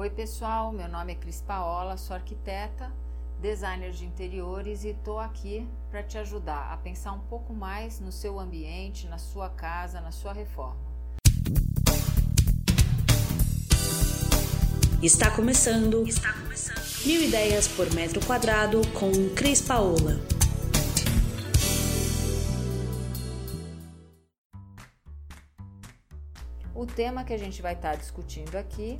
Oi, pessoal. Meu nome é Cris Paola, sou arquiteta, designer de interiores e estou aqui para te ajudar a pensar um pouco mais no seu ambiente, na sua casa, na sua reforma. Está começando, Está começando. Mil Ideias por Metro Quadrado com Cris Paola. O tema que a gente vai estar discutindo aqui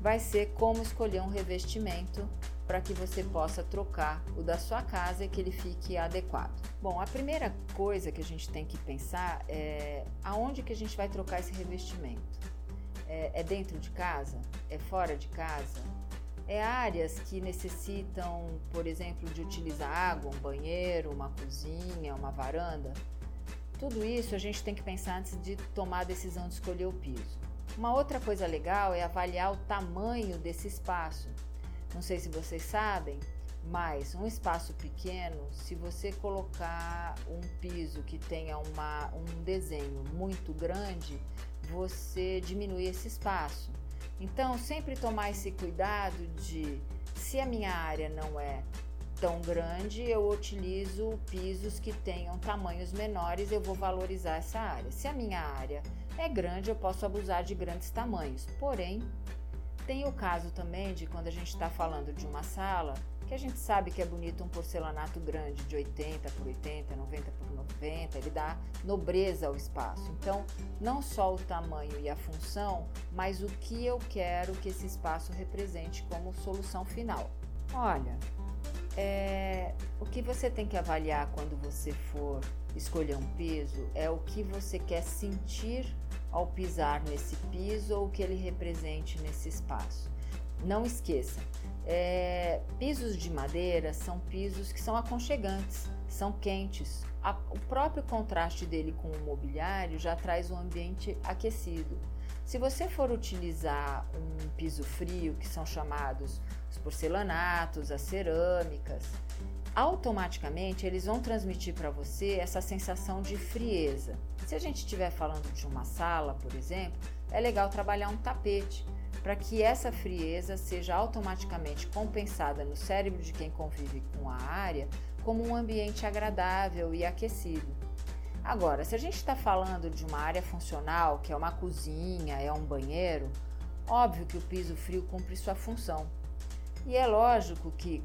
vai ser como escolher um revestimento para que você possa trocar o da sua casa e que ele fique adequado. Bom, a primeira coisa que a gente tem que pensar é aonde que a gente vai trocar esse revestimento. É, é dentro de casa? É fora de casa? É áreas que necessitam, por exemplo, de utilizar água, um banheiro, uma cozinha, uma varanda? Tudo isso a gente tem que pensar antes de tomar a decisão de escolher o piso. Uma outra coisa legal é avaliar o tamanho desse espaço. Não sei se vocês sabem, mas um espaço pequeno, se você colocar um piso que tenha uma, um desenho muito grande, você diminui esse espaço. Então, sempre tomar esse cuidado de se a minha área não é tão grande, eu utilizo pisos que tenham tamanhos menores, eu vou valorizar essa área. Se a minha área é grande, eu posso abusar de grandes tamanhos. Porém, tem o caso também de quando a gente está falando de uma sala que a gente sabe que é bonito um porcelanato grande de 80 por 80, 90 por 90, ele dá nobreza ao espaço. Então, não só o tamanho e a função, mas o que eu quero que esse espaço represente como solução final. Olha, é, o que você tem que avaliar quando você for escolher um piso é o que você quer sentir ao pisar nesse piso ou o que ele represente nesse espaço. Não esqueça, é, pisos de madeira são pisos que são aconchegantes, são quentes. A, o próprio contraste dele com o mobiliário já traz um ambiente aquecido. Se você for utilizar um piso frio, que são chamados os porcelanatos, as cerâmicas, automaticamente eles vão transmitir para você essa sensação de frieza. Se a gente estiver falando de uma sala, por exemplo, é legal trabalhar um tapete para que essa frieza seja automaticamente compensada no cérebro de quem convive com a área como um ambiente agradável e aquecido. Agora, se a gente está falando de uma área funcional, que é uma cozinha, é um banheiro, óbvio que o piso frio cumpre sua função. E é lógico que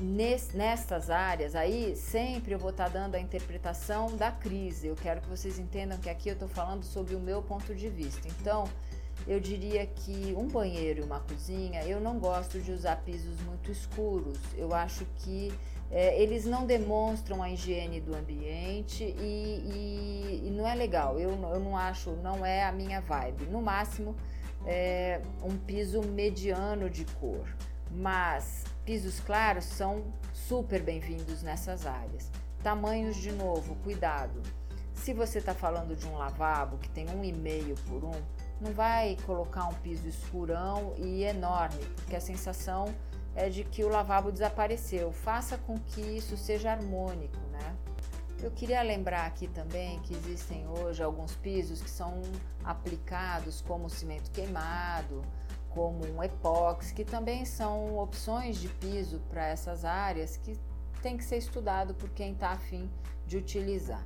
nestas áreas aí sempre eu vou estar tá dando a interpretação da crise. Eu quero que vocês entendam que aqui eu estou falando sobre o meu ponto de vista. Então, eu diria que um banheiro e uma cozinha, eu não gosto de usar pisos muito escuros. Eu acho que é, eles não demonstram a higiene do ambiente e, e, e, não é legal. Eu, eu não acho, não é a minha vibe. No máximo, é, um piso mediano de cor mas pisos claros são super bem-vindos nessas áreas. Tamanhos, de novo, cuidado. Se você está falando de um lavabo que tem um e meio por um, não vai colocar um piso escurão e enorme, porque a sensação é de que o lavabo desapareceu. Faça com que isso seja harmônico, né? Eu queria lembrar aqui também que existem hoje alguns pisos que são aplicados como cimento queimado, como um epóxi, que também são opções de piso para essas áreas que tem que ser estudado por quem está afim de utilizar.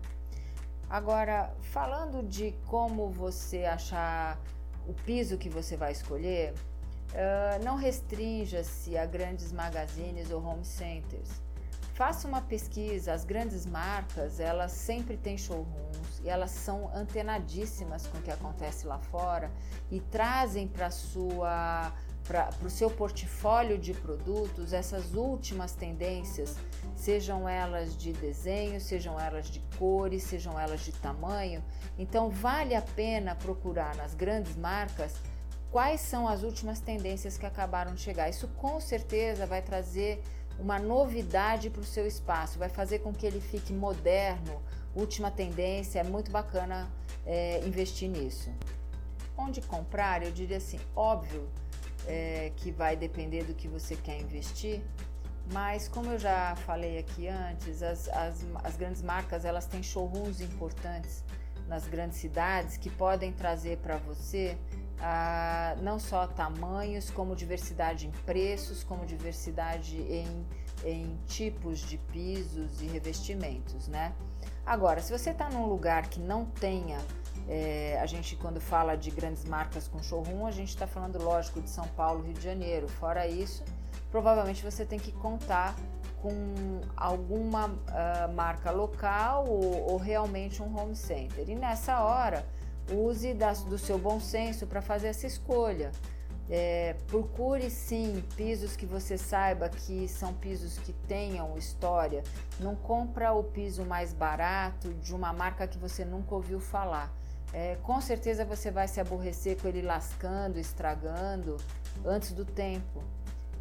Agora, falando de como você achar o piso que você vai escolher, uh, não restrinja-se a grandes magazines ou home centers. Faça uma pesquisa, as grandes marcas, elas sempre têm showrooms e elas são antenadíssimas com o que acontece lá fora e trazem para sua para o seu portfólio de produtos essas últimas tendências, sejam elas de desenho, sejam elas de cores, sejam elas de tamanho. Então vale a pena procurar nas grandes marcas quais são as últimas tendências que acabaram de chegar. Isso com certeza vai trazer uma novidade para o seu espaço, vai fazer com que ele fique moderno, última tendência, é muito bacana é, investir nisso. Onde comprar, eu diria assim, óbvio é, que vai depender do que você quer investir, mas como eu já falei aqui antes, as, as, as grandes marcas elas têm showrooms importantes nas grandes cidades que podem trazer para você ah, não só tamanhos, como diversidade em preços, como diversidade em, em tipos de pisos e revestimentos, né? Agora, se você está num lugar que não tenha, é, a gente quando fala de grandes marcas com showroom, a gente está falando, lógico, de São Paulo, Rio de Janeiro. Fora isso, provavelmente você tem que contar com alguma uh, marca local ou, ou, realmente um home center. E nessa hora, use das, do seu bom senso para fazer essa escolha. É, procure sim pisos que você saiba que são pisos que tenham história. Não compra o piso mais barato de uma marca que você nunca ouviu falar. É, com certeza você vai se aborrecer com ele lascando, estragando antes do tempo.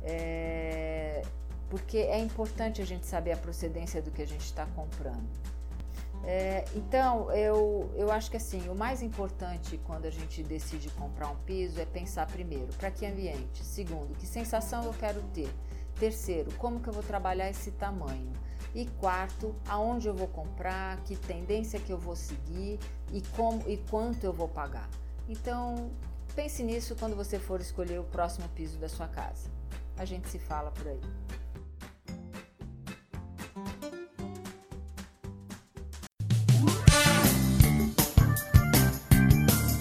É, porque é importante a gente saber a procedência do que a gente está comprando. É, então, eu, eu acho que assim, o mais importante quando a gente decide comprar um piso é pensar primeiro, para que ambiente? Segundo, que sensação eu quero ter? Terceiro, como que eu vou trabalhar esse tamanho? E quarto, aonde eu vou comprar, que tendência que eu vou seguir e como e quanto eu vou pagar. Então, pense nisso quando você for escolher o próximo piso da sua casa. A gente se fala por aí.